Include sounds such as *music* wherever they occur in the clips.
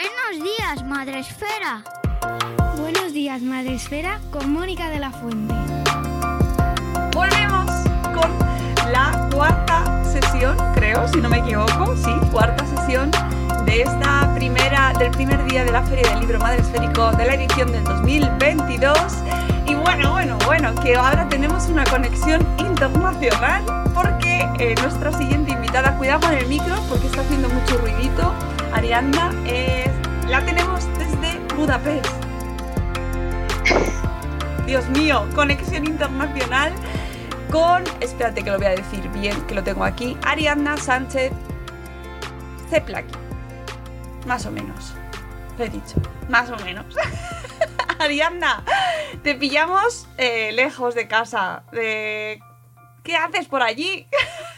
Buenos días, Madre Esfera. Buenos días, Madre Esfera, con Mónica de la Fuente. Volvemos con la cuarta sesión, creo, si no me equivoco, sí, cuarta sesión de esta primera, del primer día de la Feria del Libro Madre Esférico de la edición del 2022. Y bueno, bueno, bueno, que ahora tenemos una conexión internacional porque eh, nuestra siguiente invitada, cuidado con el micro porque está haciendo mucho ruidito, Ariadna, eh, la tenemos desde Budapest. Dios mío, conexión internacional con, espérate que lo voy a decir bien, que lo tengo aquí, Ariadna Sánchez Zeplaki. Más o menos. Lo he dicho. Más o menos. *laughs* Ariadna, te pillamos eh, lejos de casa. De... ¿Qué haces por allí? *laughs*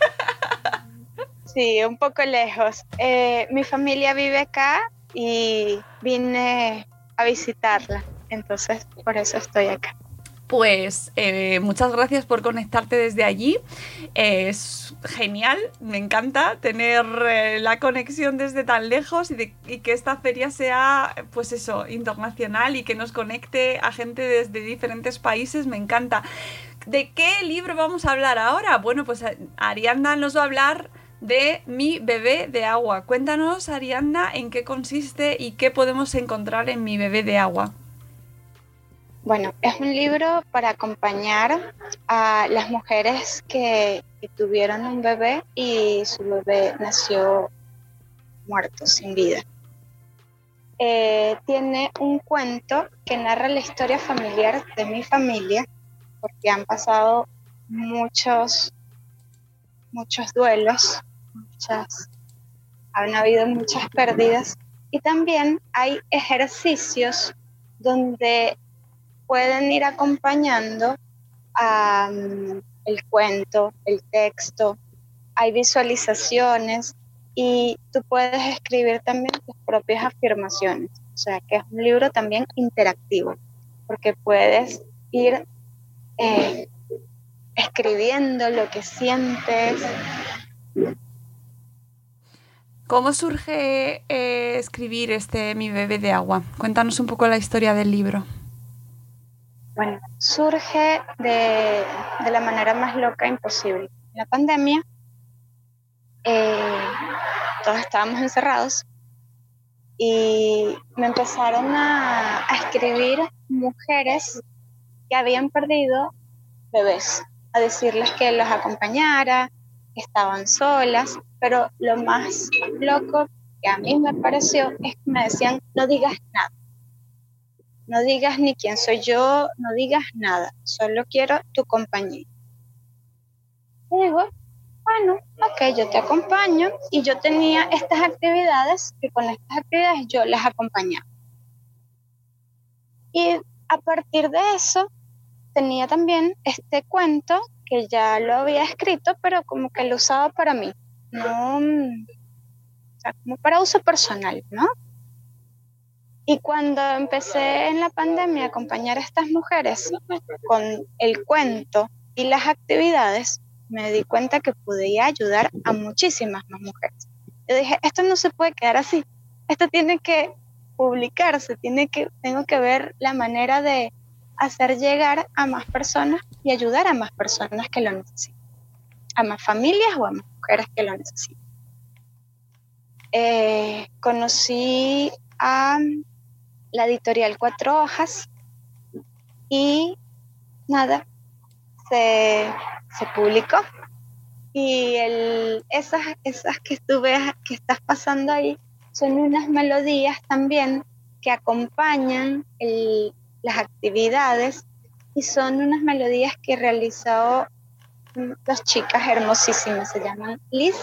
sí, un poco lejos. Eh, mi familia vive acá y vine a visitarla. Entonces, por eso estoy acá. Pues eh, muchas gracias por conectarte desde allí. es genial, me encanta tener eh, la conexión desde tan lejos y, y, que esta feria sea, pues eso, internacional y que nos conecte a gente desde diferentes países, me encanta. ¿De qué libro vamos a hablar ahora? Bueno, pues Arianda nos va a hablar de Mi bebé de agua. Cuéntanos, Arianda, en qué consiste y qué podemos encontrar en Mi bebé de agua. Bueno, es un libro para acompañar a las mujeres que, tuvieron un bebé y su bebé nació muerto, sin vida. Eh, tiene un cuento que narra la historia familiar de mi familia, porque han pasado muchos, muchos duelos, muchas, han habido muchas pérdidas y también hay ejercicios donde pueden ir acompañando el cuento, el texto, hay visualizaciones y tú puedes escribir también tus propias afirmaciones. O sea que es un libro también interactivo, porque puedes ir eh, escribiendo lo que sientes. ¿Cómo surge eh, escribir este Mi bebé de agua? Cuéntanos un poco la historia del libro. Bueno, surge de, la manera más loca imposible. La pandemia, eh, todos estábamos encerrados y me empezaron a, escribir mujeres que habían perdido bebés, a decirles que los acompañara, estaban solas, pero lo más loco que a mí me pareció es que me decían, no digas nada no digas ni quién soy yo, no digas nada, solo quiero tu compañía. Y digo, bueno, ok, yo te acompaño y yo tenía estas actividades que con estas actividades yo las acompañaba. Y a partir de eso tenía también este cuento que ya lo había escrito, pero como que lo usaba para mí, no, o sea, como para uso personal, ¿no? Y cuando empecé en la pandemia a acompañar a estas mujeres con el cuento y las actividades, me di cuenta que podía ayudar a muchísimas más mujeres. Yo dije, esto no se puede quedar así, esto tiene que publicarse, tiene que, tengo que ver la manera de hacer llegar a más personas y ayudar a más personas que lo necesitan, a más familias o a más mujeres que lo necesitan. Eh, conocí a la editorial Cuatro Hojas y nada, se, publicó. Y el, esas, esas que estuve, que estás pasando ahí, son unas melodías también que acompañan las actividades y son unas melodías que realizó dos chicas hermosísimas, se llaman Liz,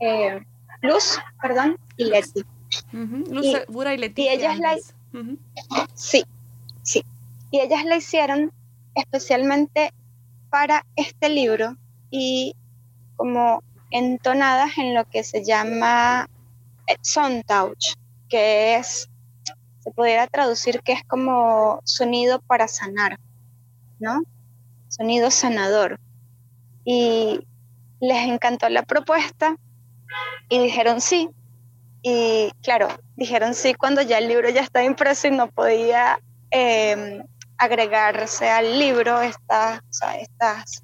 eh, Luz, perdón, y Leti. Y, ellas la... Sí, sí. Y ellas la hicieron especialmente para este libro y como entonadas en lo que se llama touch que es, se pudiera traducir que es como sonido para sanar, ¿no? Sonido sanador. Y les encantó la propuesta y dijeron sí, Y claro, dijeron sí cuando ya el libro ya está impreso y no podía em, agregarse al libro estas, estas,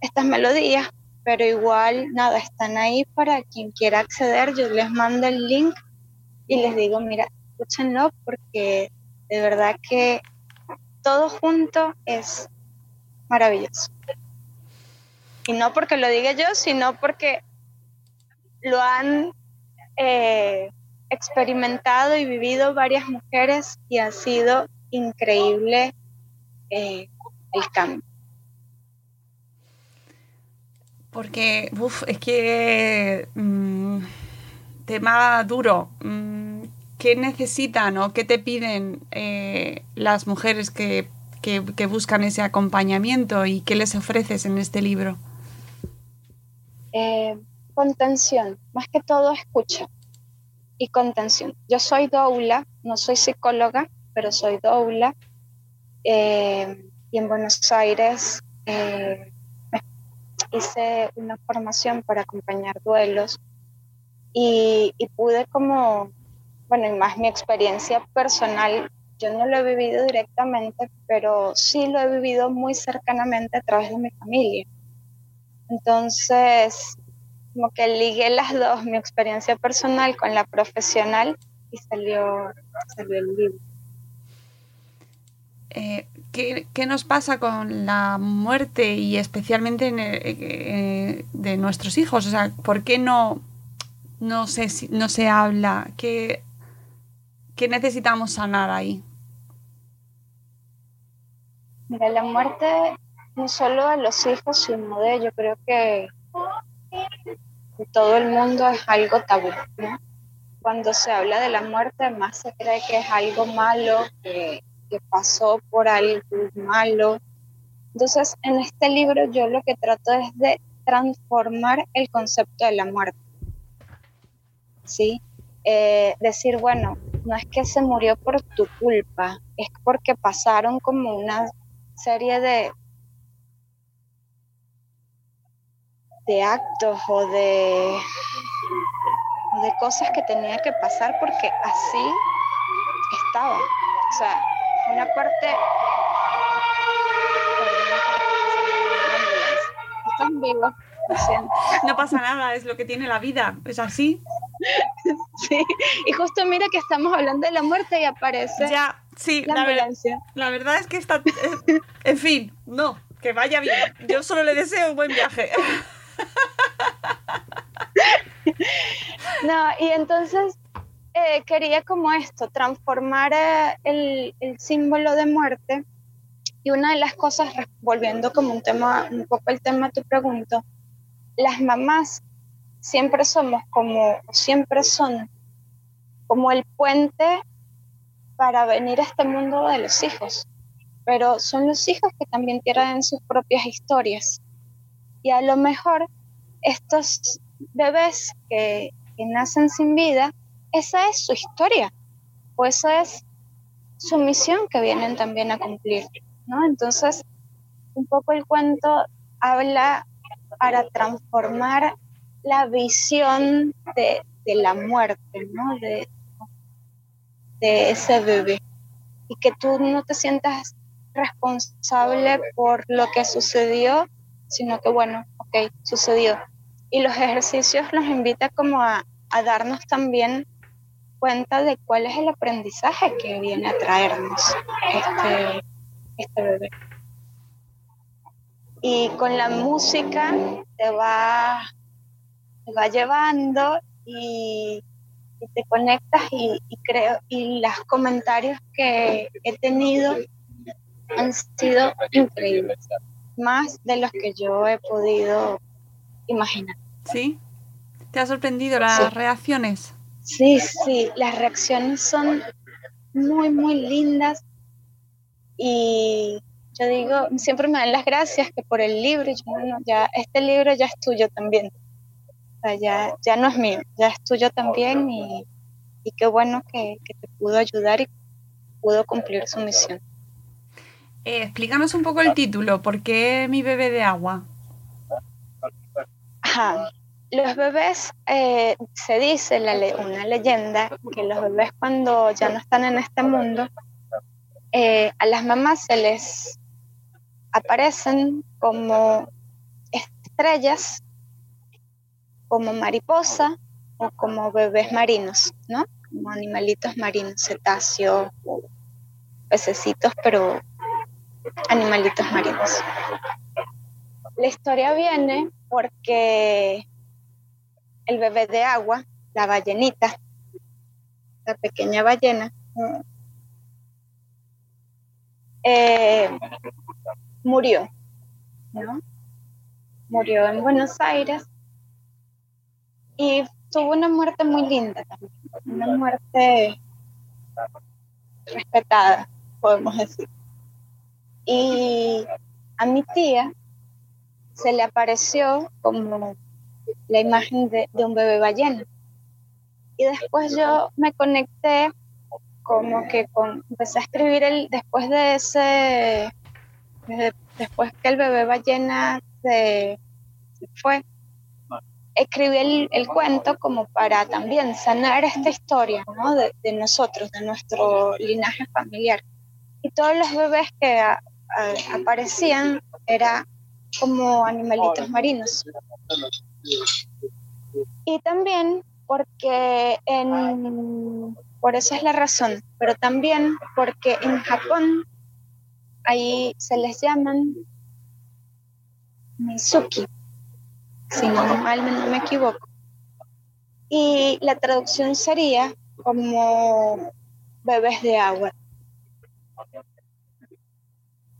estas melodías, pero igual nada, están ahí para quien quiera acceder. Yo les mando el link y les digo, mira, escúchenlo porque de verdad que todo junto es maravilloso. Y no porque lo diga yo, sino porque lo han eh, experimentado y vivido varias mujeres y ha sido increíble eh, el cambio. Porque, uff, es que mm, tema duro. Mm, ¿Qué necesitan o qué te piden eh, las mujeres que, que buscan ese acompañamiento y qué les ofreces en este libro? Eh, contención, más que todo escucha y contención. Yo soy doula, no soy psicóloga, pero soy doula. Eh, y en Buenos Aires hice una formación para acompañar duelos y, pude como, bueno, y más mi experiencia personal, yo no lo he vivido directamente, pero sí lo he vivido muy cercanamente a través de mi familia. Entonces, como que ligué las dos, mi experiencia personal con la profesional y salió, el libro. Eh, ¿qué, nos pasa con la muerte y especialmente eh, de nuestros hijos? O sea, ¿por qué no, no, se, no se habla? ¿Qué, ¿Qué necesitamos sanar ahí? Mira, la muerte no solo a los hijos, sino de yo creo que todo el mundo es algo tabú. Cuando se habla de la muerte, más se cree que es algo malo, que, pasó por algo malo. Entonces, en este libro yo lo que trato es de transformar el concepto de la muerte. ¿Sí? Eh, decir, bueno, no es que se murió por tu culpa, es porque pasaron como una serie de, de actos o de, de cosas que tenía que pasar porque así estaba. O sea, una parte... Están vivos. No pasa nada, es lo que tiene la vida, es así. Sí, y justo mira que estamos hablando de la muerte y aparece ya, sí, la, ambulancia. la verdad es que está, eh, en fin, no, que vaya bien. Yo solo le deseo un buen viaje. No, y entonces eh, quería como esto, transformar eh, el, el, símbolo de muerte. Y una de las cosas, volviendo como un tema, un poco el tema tu pregunto, las mamás siempre somos como, siempre son como el puente para venir a este mundo de los hijos. Pero son los hijos que también tienen sus propias historias. Y a lo mejor estos bebés que, nacen sin vida, esa es su historia, o esa es su misión que vienen también a cumplir, ¿no? Entonces, un poco el cuento habla para transformar la visión de, la muerte, ¿no? De, de ese bebé. Y que tú no te sientas responsable por lo que sucedió, sino que, bueno, ok, sucedió y los ejercicios nos invita como a, darnos también cuenta de cuál es el aprendizaje que viene a traernos este, este bebé. Y con la música te va, te va llevando y, te conectas y, y, creo, y los comentarios que he tenido han sido increíbles, más de los que yo he podido imaginar. ¿Sí? ¿Te ha sorprendido las reacciones? Sí, sí, las reacciones son muy, muy lindas y yo digo, siempre me dan las gracias que por el libro, ya, este libro ya es tuyo también, ya, ya no es mío, ya es tuyo también y, qué bueno que, te pudo ayudar y pudo cumplir su misión. Eh, explícanos un poco el título, ¿por qué mi bebé de agua? los bebés, eh, se dice la una leyenda, que los bebés cuando ya no están en este mundo, eh, a las mamás se les aparecen como estrellas, como mariposa o como bebés marinos, ¿no? Como animalitos marinos, cetáceos, pececitos, pero animalitos marinos. La historia viene porque el bebé de agua, la ballenita, la pequeña ballena, eh, murió, ¿no? Murió en Buenos Aires y tuvo una muerte muy linda también, una muerte respetada, podemos decir. Y a mi tía se le apareció como la imagen de, un bebé ballena. Y después yo me conecté como que con, empecé a escribir el, después de ese, después que el bebé ballena se, fue, escribí el, cuento como para también sanar esta historia de, nosotros, de nuestro linaje familiar. Y todos los bebés que aparecían era como animalitos marinos. Y también porque en, por eso es la razón, pero también porque en Japón ahí se les llaman Mizuki, si no mal no me equivoco. Y la traducción sería como bebés de agua.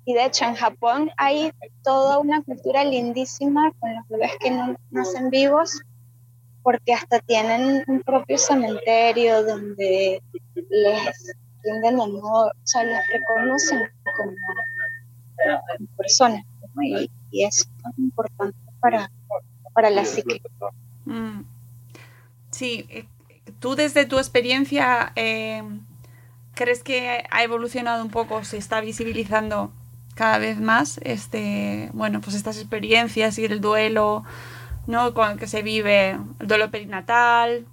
Y de hecho en Japón hay toda una cultura lindísima con los bebés que no nacen vivos, porque hasta tienen un propio cementerio donde les rinden honor, o sea, los reconocen como, personas. Y, y, eso es importante para, para la psique. Mm. Sí, eh, tú desde tu experiencia, eh, ¿crees que ha evolucionado un poco, se está visibilizando cada vez más este, bueno, pues estas experiencias y el duelo, ¿no? Con el que se vive, el duelo perinatal,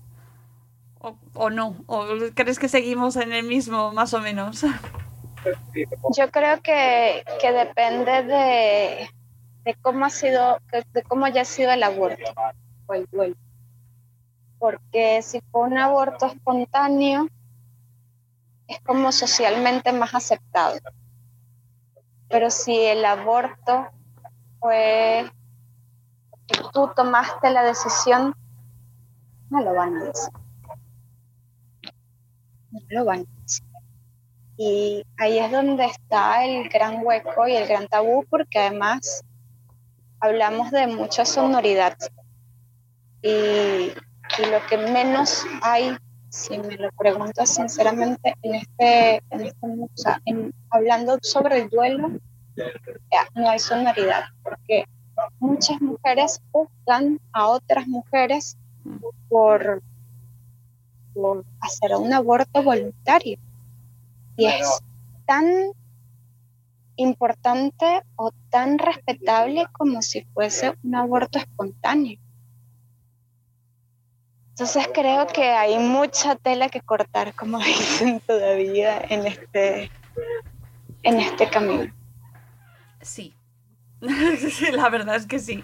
o, no, o crees que seguimos en el mismo, más o menos. Yo creo que, depende de, cómo ha sido, de cómo haya sido el aborto o el duelo. Porque si fue un aborto espontáneo, es como socialmente más aceptado pero si el aborto fue que tú tomaste la decisión, no lo van a decir. No lo van a decir. Y ahí es donde está el gran hueco y el gran tabú, porque además hablamos de mucha sonoridad. Y, lo que menos hay si me lo preguntas sinceramente, en este, en este hablando sobre el duelo, no hay sonoridad, porque muchas mujeres juzgan a otras mujeres por, por hacer un aborto voluntario. Y es tan importante o tan respetable como si fuese un aborto espontáneo. Entonces creo que hay mucha tela que cortar, como *laughs* dicen todavía, en este, en este camino. Sí, *laughs* la verdad es que sí,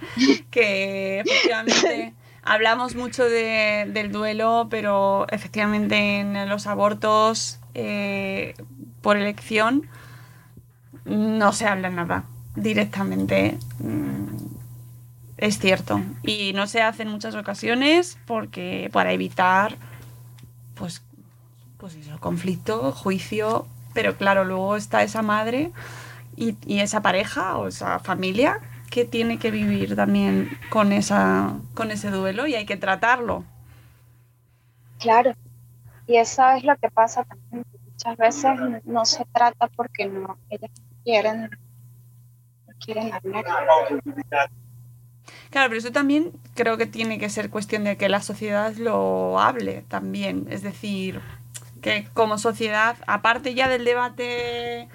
que efectivamente *laughs* hablamos mucho del duelo, pero efectivamente en los abortos eh, por elección no se habla nada directamente. Mm, es cierto. Y no se hace en muchas ocasiones porque para evitar pues, pues eso, conflicto, juicio. Pero claro, luego está esa madre y, esa pareja o esa familia que tiene que vivir también con, esa, con ese duelo y hay que tratarlo. Claro, y eso es lo que pasa también. Muchas veces no se trata porque no, ellas quieren, no quieren hablar. Claro, pero eso también creo que tiene que ser cuestión de que la sociedad lo hable también. Es decir, que como sociedad, aparte ya del debate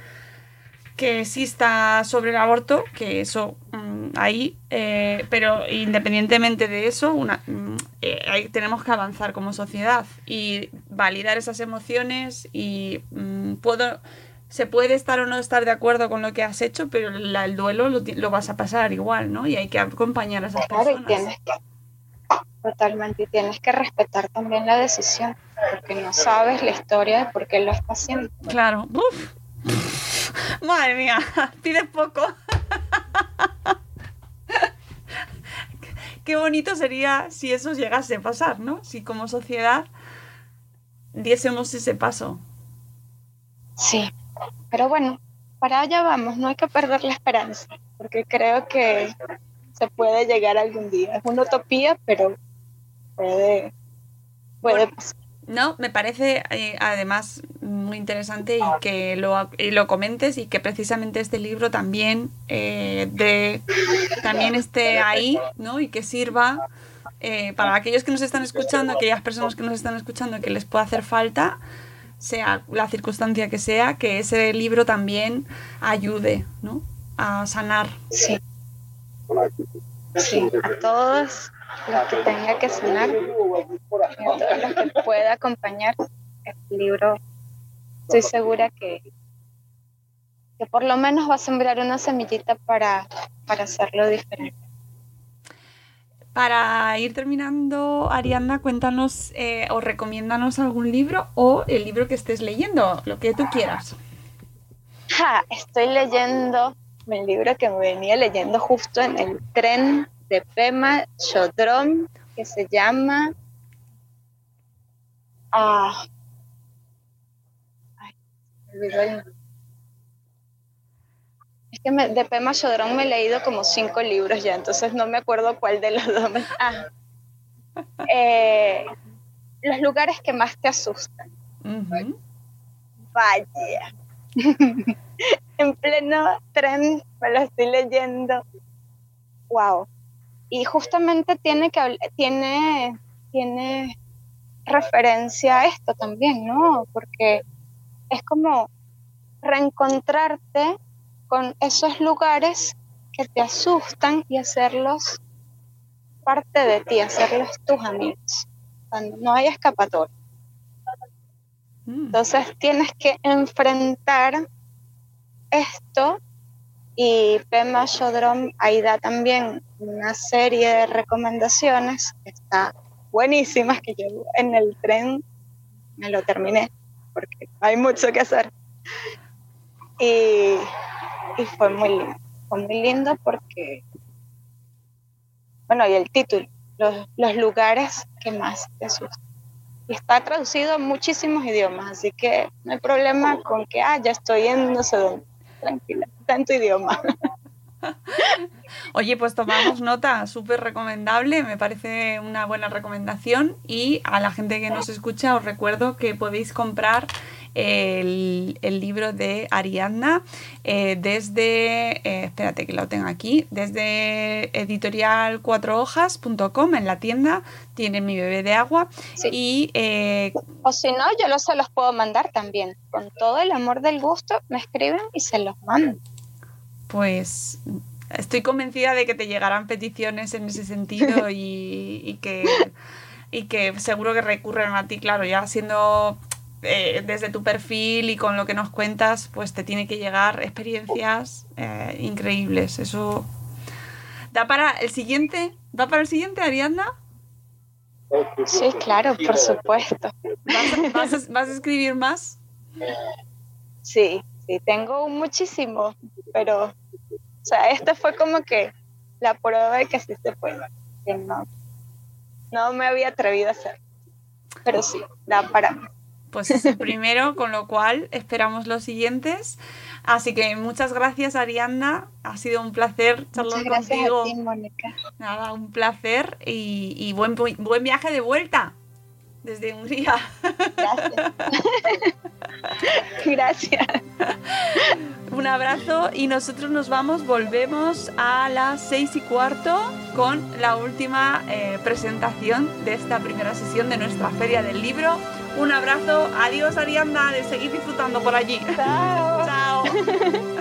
que exista sobre el aborto, que eso mm, ahí, eh, pero independientemente de eso, una, mm, eh, tenemos que avanzar como sociedad y validar esas emociones y mm, puedo se puede estar o no estar de acuerdo con lo que has hecho, pero el duelo lo, vas a pasar igual, ¿no? Y hay que acompañar a esas personas. tienes que, totalmente, y tienes que respetar también la decisión, porque no sabes la historia de por qué lo está haciendo. Claro. Madre mía, *laughs* pides poco. Qué bonito sería si eso llegase a pasar, ¿no? Si como sociedad diésemos ese paso. Sí, pero bueno, para allá vamos, no hay que perder la esperanza, porque creo que se puede llegar algún día. Es una utopía, pero puede, puede pasar. No, me parece eh, además muy interesante y que lo, lo, comentes y que precisamente este libro también, eh, de, también esté ahí ¿no? y que sirva eh, para aquellos que nos están escuchando, aquellas personas que nos están escuchando que les pueda hacer falta, sea la circunstancia que sea, que ese libro también ayude ¿no? a sanar. Sí. Sí, a todos los que tenga que sanar, a todos los que pueda acompañar el libro, estoy segura que, que por lo menos va a sembrar una semillita para, para hacerlo diferente. Para ir terminando, Ariadna, cuéntanos eh, o recomiéndanos algún libro o el libro que estés leyendo, lo que tú quieras. estoy leyendo el libro que me venía leyendo justo en el tren de Pema Chodron, que se llama... Ah, es que de Pema Chodron me he leído como cinco libros ya, entonces no me acuerdo cuál de los dos. Ah. Eh, los lugares que más te asustan. Vaya. *laughs* en pleno tren me lo estoy leyendo. Wow. Y justamente tiene que tiene, tiene referencia a esto también, ¿no? Porque es como reencontrarte con esos lugares que te asustan y hacerlos parte de ti, hacerlos tus amigos, cuando no hay escapatoria. Mm. Entonces tienes que enfrentar esto y Pema Shodrom ahí da también una serie de recomendaciones que está buenísimas que yo en el tren me lo terminé porque hay mucho que hacer. Y y fue muy lindo. Fue muy lindo porque, bueno, y el título, los, lugares que más te asustan. Está traducido a muchísimos idiomas, así que no hay problema con que, ah, ya estoy en no sé dónde. Tranquila, tanto idioma. Oye, pues tomamos nota, súper recomendable, me parece una buena recomendación y a la gente que nos escucha os recuerdo que podéis comprar el, libro de Ariadna eh, desde, eh, espérate que lo tengo aquí, desde editorial hojas.com en la tienda, tiene mi bebé de agua. Y... Eh, o si no, yo los, se los puedo mandar también, con todo el amor del gusto, me escriben y se los mando. Pues estoy convencida de que te llegarán peticiones en ese sentido *laughs* y, que, y que seguro que recurren a ti, claro, ya siendo eh, desde tu perfil y con lo que nos cuentas, pues te tiene que llegar experiencias eh, increíbles. Eso da para el siguiente, ¿da para el siguiente, Ariadna? Sí, claro, por supuesto. ¿Vas vas a escribir más? Sí, sí, tengo muchísimo, pero o sea, esta fue como que la prueba de que sí se puede, que no, no me había atrevido a hacer. Pero sí, da para mí. Pues es el *laughs* primero, con lo cual esperamos los siguientes. Así que muchas gracias, Arianda. Ha sido un placer charlar muchas gracias A ti, Mónica. Nada, un placer y, y buen, buen viaje de vuelta desde Hungría. Gracias. *laughs* Gracias. Un abrazo y nosotros nos vamos, volvemos a las seis y cuarto con la última eh, presentación de esta primera sesión de nuestra Feria del Libro. Un abrazo, adiós Arianda, de seguir disfrutando por allí. Chao. *laughs* Chao.